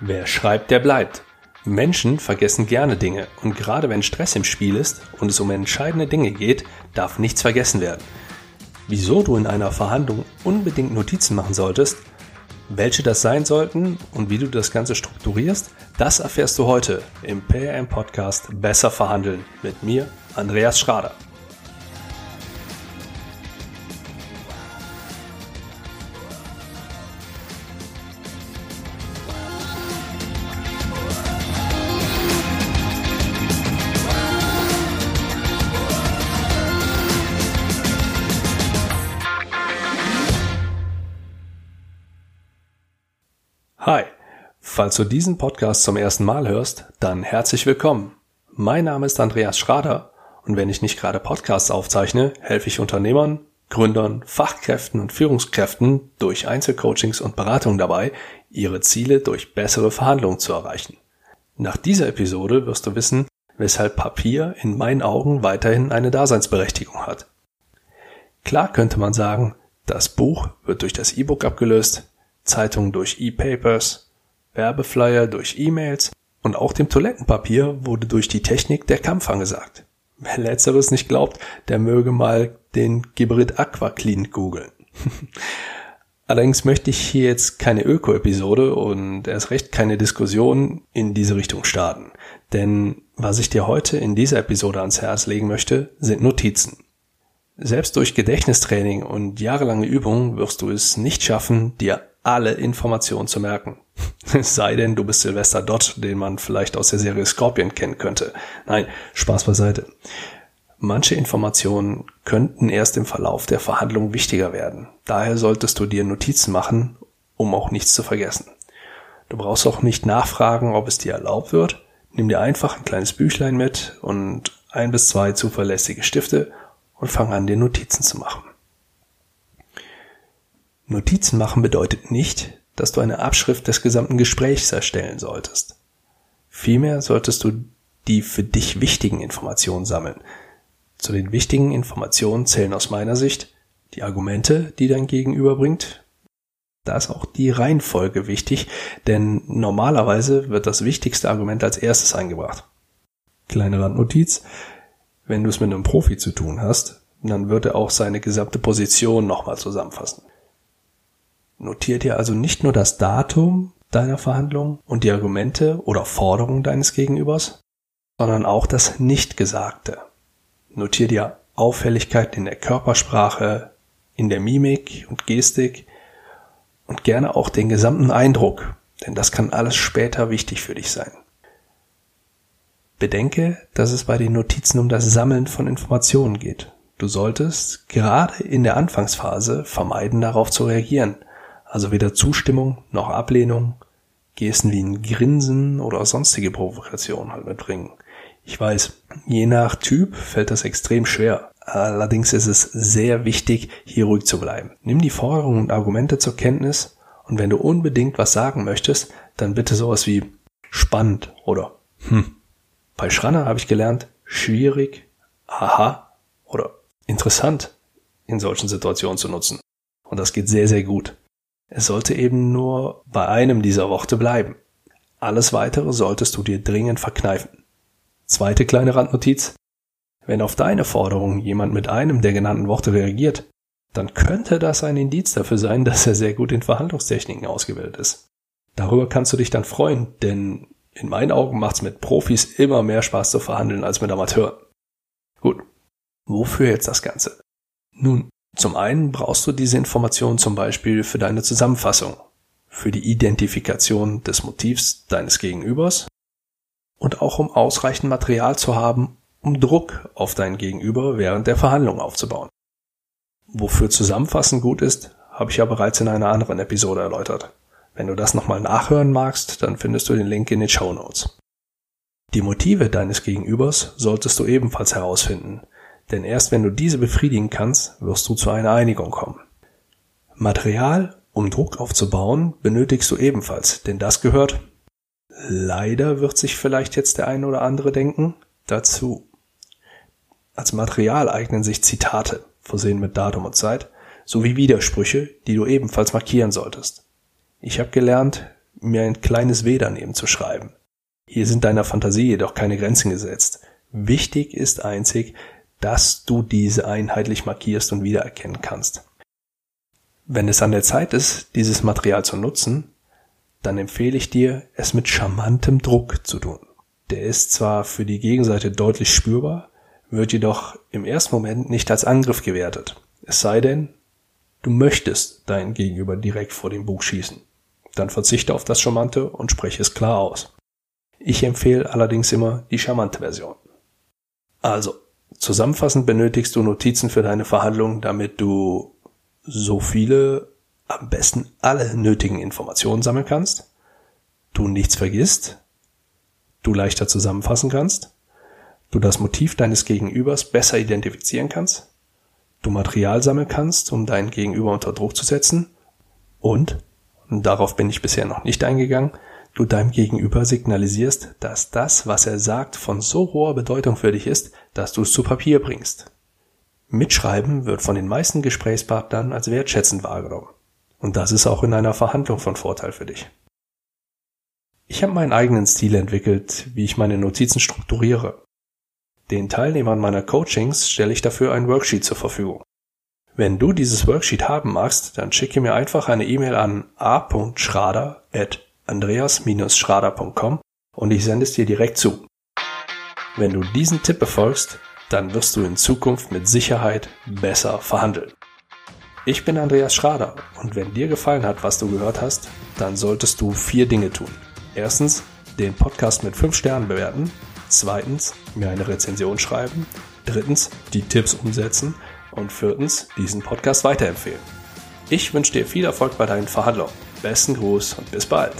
Wer schreibt, der bleibt. Menschen vergessen gerne Dinge und gerade wenn Stress im Spiel ist und es um entscheidende Dinge geht, darf nichts vergessen werden. Wieso du in einer Verhandlung unbedingt Notizen machen solltest, welche das sein sollten und wie du das Ganze strukturierst, das erfährst du heute im PRM Podcast Besser verhandeln mit mir, Andreas Schrader. Hi, falls du diesen Podcast zum ersten Mal hörst, dann herzlich willkommen. Mein Name ist Andreas Schrader und wenn ich nicht gerade Podcasts aufzeichne, helfe ich Unternehmern, Gründern, Fachkräften und Führungskräften durch Einzelcoachings und Beratungen dabei, ihre Ziele durch bessere Verhandlungen zu erreichen. Nach dieser Episode wirst du wissen, weshalb Papier in meinen Augen weiterhin eine Daseinsberechtigung hat. Klar könnte man sagen, das Buch wird durch das E-Book abgelöst, Zeitungen durch E-Papers, Werbeflyer durch E-Mails und auch dem Toilettenpapier wurde durch die Technik der Kampf angesagt. Wer letzteres nicht glaubt, der möge mal den Gibrit Aqua Clean googeln. Allerdings möchte ich hier jetzt keine Öko-Episode und erst recht keine Diskussion in diese Richtung starten. Denn was ich dir heute in dieser Episode ans Herz legen möchte, sind Notizen. Selbst durch Gedächtnistraining und jahrelange Übung wirst du es nicht schaffen, dir alle Informationen zu merken. Es sei denn, du bist Sylvester Dott, den man vielleicht aus der Serie Scorpion kennen könnte. Nein, Spaß beiseite. Manche Informationen könnten erst im Verlauf der Verhandlung wichtiger werden. Daher solltest du dir Notizen machen, um auch nichts zu vergessen. Du brauchst auch nicht nachfragen, ob es dir erlaubt wird. Nimm dir einfach ein kleines Büchlein mit und ein bis zwei zuverlässige Stifte und fang an, dir Notizen zu machen. Notizen machen bedeutet nicht, dass du eine Abschrift des gesamten Gesprächs erstellen solltest. Vielmehr solltest du die für dich wichtigen Informationen sammeln. Zu den wichtigen Informationen zählen aus meiner Sicht die Argumente, die dein Gegenüber bringt. Da ist auch die Reihenfolge wichtig, denn normalerweise wird das wichtigste Argument als erstes eingebracht. Kleine Randnotiz. Wenn du es mit einem Profi zu tun hast, dann wird er auch seine gesamte Position nochmal zusammenfassen. Notiert dir also nicht nur das Datum deiner Verhandlung und die Argumente oder Forderungen deines Gegenübers, sondern auch das Nichtgesagte. Notier dir Auffälligkeiten in der Körpersprache, in der Mimik und Gestik und gerne auch den gesamten Eindruck, denn das kann alles später wichtig für dich sein. Bedenke, dass es bei den Notizen um das Sammeln von Informationen geht. Du solltest gerade in der Anfangsphase vermeiden, darauf zu reagieren, also weder Zustimmung noch Ablehnung, Gesten wie ein Grinsen oder sonstige Provokationen halt mitbringen. Ich weiß, je nach Typ fällt das extrem schwer. Allerdings ist es sehr wichtig, hier ruhig zu bleiben. Nimm die Forderungen und Argumente zur Kenntnis und wenn du unbedingt was sagen möchtest, dann bitte sowas wie spannend oder hm. Bei Schranner habe ich gelernt, schwierig, aha oder interessant in solchen Situationen zu nutzen. Und das geht sehr, sehr gut. Es sollte eben nur bei einem dieser Worte bleiben. Alles weitere solltest du dir dringend verkneifen. Zweite kleine Randnotiz. Wenn auf deine Forderung jemand mit einem der genannten Worte reagiert, dann könnte das ein Indiz dafür sein, dass er sehr gut in Verhandlungstechniken ausgebildet ist. Darüber kannst du dich dann freuen, denn in meinen Augen macht's mit Profis immer mehr Spaß zu verhandeln als mit Amateuren. Gut. Wofür jetzt das Ganze? Nun, zum einen brauchst du diese Information zum Beispiel für deine Zusammenfassung, für die Identifikation des Motivs deines Gegenübers und auch um ausreichend Material zu haben, um Druck auf dein Gegenüber während der Verhandlung aufzubauen. Wofür Zusammenfassen gut ist, habe ich ja bereits in einer anderen Episode erläutert. Wenn du das nochmal nachhören magst, dann findest du den Link in den Show Notes. Die Motive deines Gegenübers solltest du ebenfalls herausfinden, denn erst wenn du diese befriedigen kannst, wirst du zu einer Einigung kommen. Material, um Druck aufzubauen, benötigst du ebenfalls, denn das gehört, leider wird sich vielleicht jetzt der eine oder andere denken, dazu. Als Material eignen sich Zitate, versehen mit Datum und Zeit, sowie Widersprüche, die du ebenfalls markieren solltest. Ich habe gelernt, mir ein kleines W daneben zu schreiben. Hier sind deiner Fantasie jedoch keine Grenzen gesetzt. Wichtig ist einzig, dass du diese einheitlich markierst und wiedererkennen kannst. Wenn es an der Zeit ist, dieses Material zu nutzen, dann empfehle ich dir, es mit charmantem Druck zu tun. Der ist zwar für die Gegenseite deutlich spürbar, wird jedoch im ersten Moment nicht als Angriff gewertet. Es sei denn, du möchtest deinen Gegenüber direkt vor dem Bug schießen. Dann verzichte auf das Charmante und spreche es klar aus. Ich empfehle allerdings immer die charmante Version. Also, zusammenfassend benötigst du Notizen für deine Verhandlungen, damit du so viele, am besten alle nötigen Informationen sammeln kannst, du nichts vergisst, du leichter zusammenfassen kannst, du das Motiv deines Gegenübers besser identifizieren kannst, du Material sammeln kannst, um deinen Gegenüber unter Druck zu setzen und, und darauf bin ich bisher noch nicht eingegangen, du deinem Gegenüber signalisierst, dass das, was er sagt, von so hoher Bedeutung für dich ist, dass du es zu Papier bringst. Mitschreiben wird von den meisten Gesprächspartnern als wertschätzend wahrgenommen. Und das ist auch in einer Verhandlung von Vorteil für dich. Ich habe meinen eigenen Stil entwickelt, wie ich meine Notizen strukturiere. Den Teilnehmern meiner Coachings stelle ich dafür ein Worksheet zur Verfügung. Wenn du dieses Worksheet haben magst, dann schicke mir einfach eine E-Mail an a.schrader.andreas-schrader.com und ich sende es dir direkt zu. Wenn du diesen Tipp befolgst, dann wirst du in Zukunft mit Sicherheit besser verhandeln. Ich bin Andreas Schrader und wenn dir gefallen hat, was du gehört hast, dann solltest du vier Dinge tun. Erstens, den Podcast mit fünf Sternen bewerten. Zweitens, mir eine Rezension schreiben. Drittens, die Tipps umsetzen. Und viertens, diesen Podcast weiterempfehlen. Ich wünsche dir viel Erfolg bei deinen Verhandlungen. Besten Gruß und bis bald.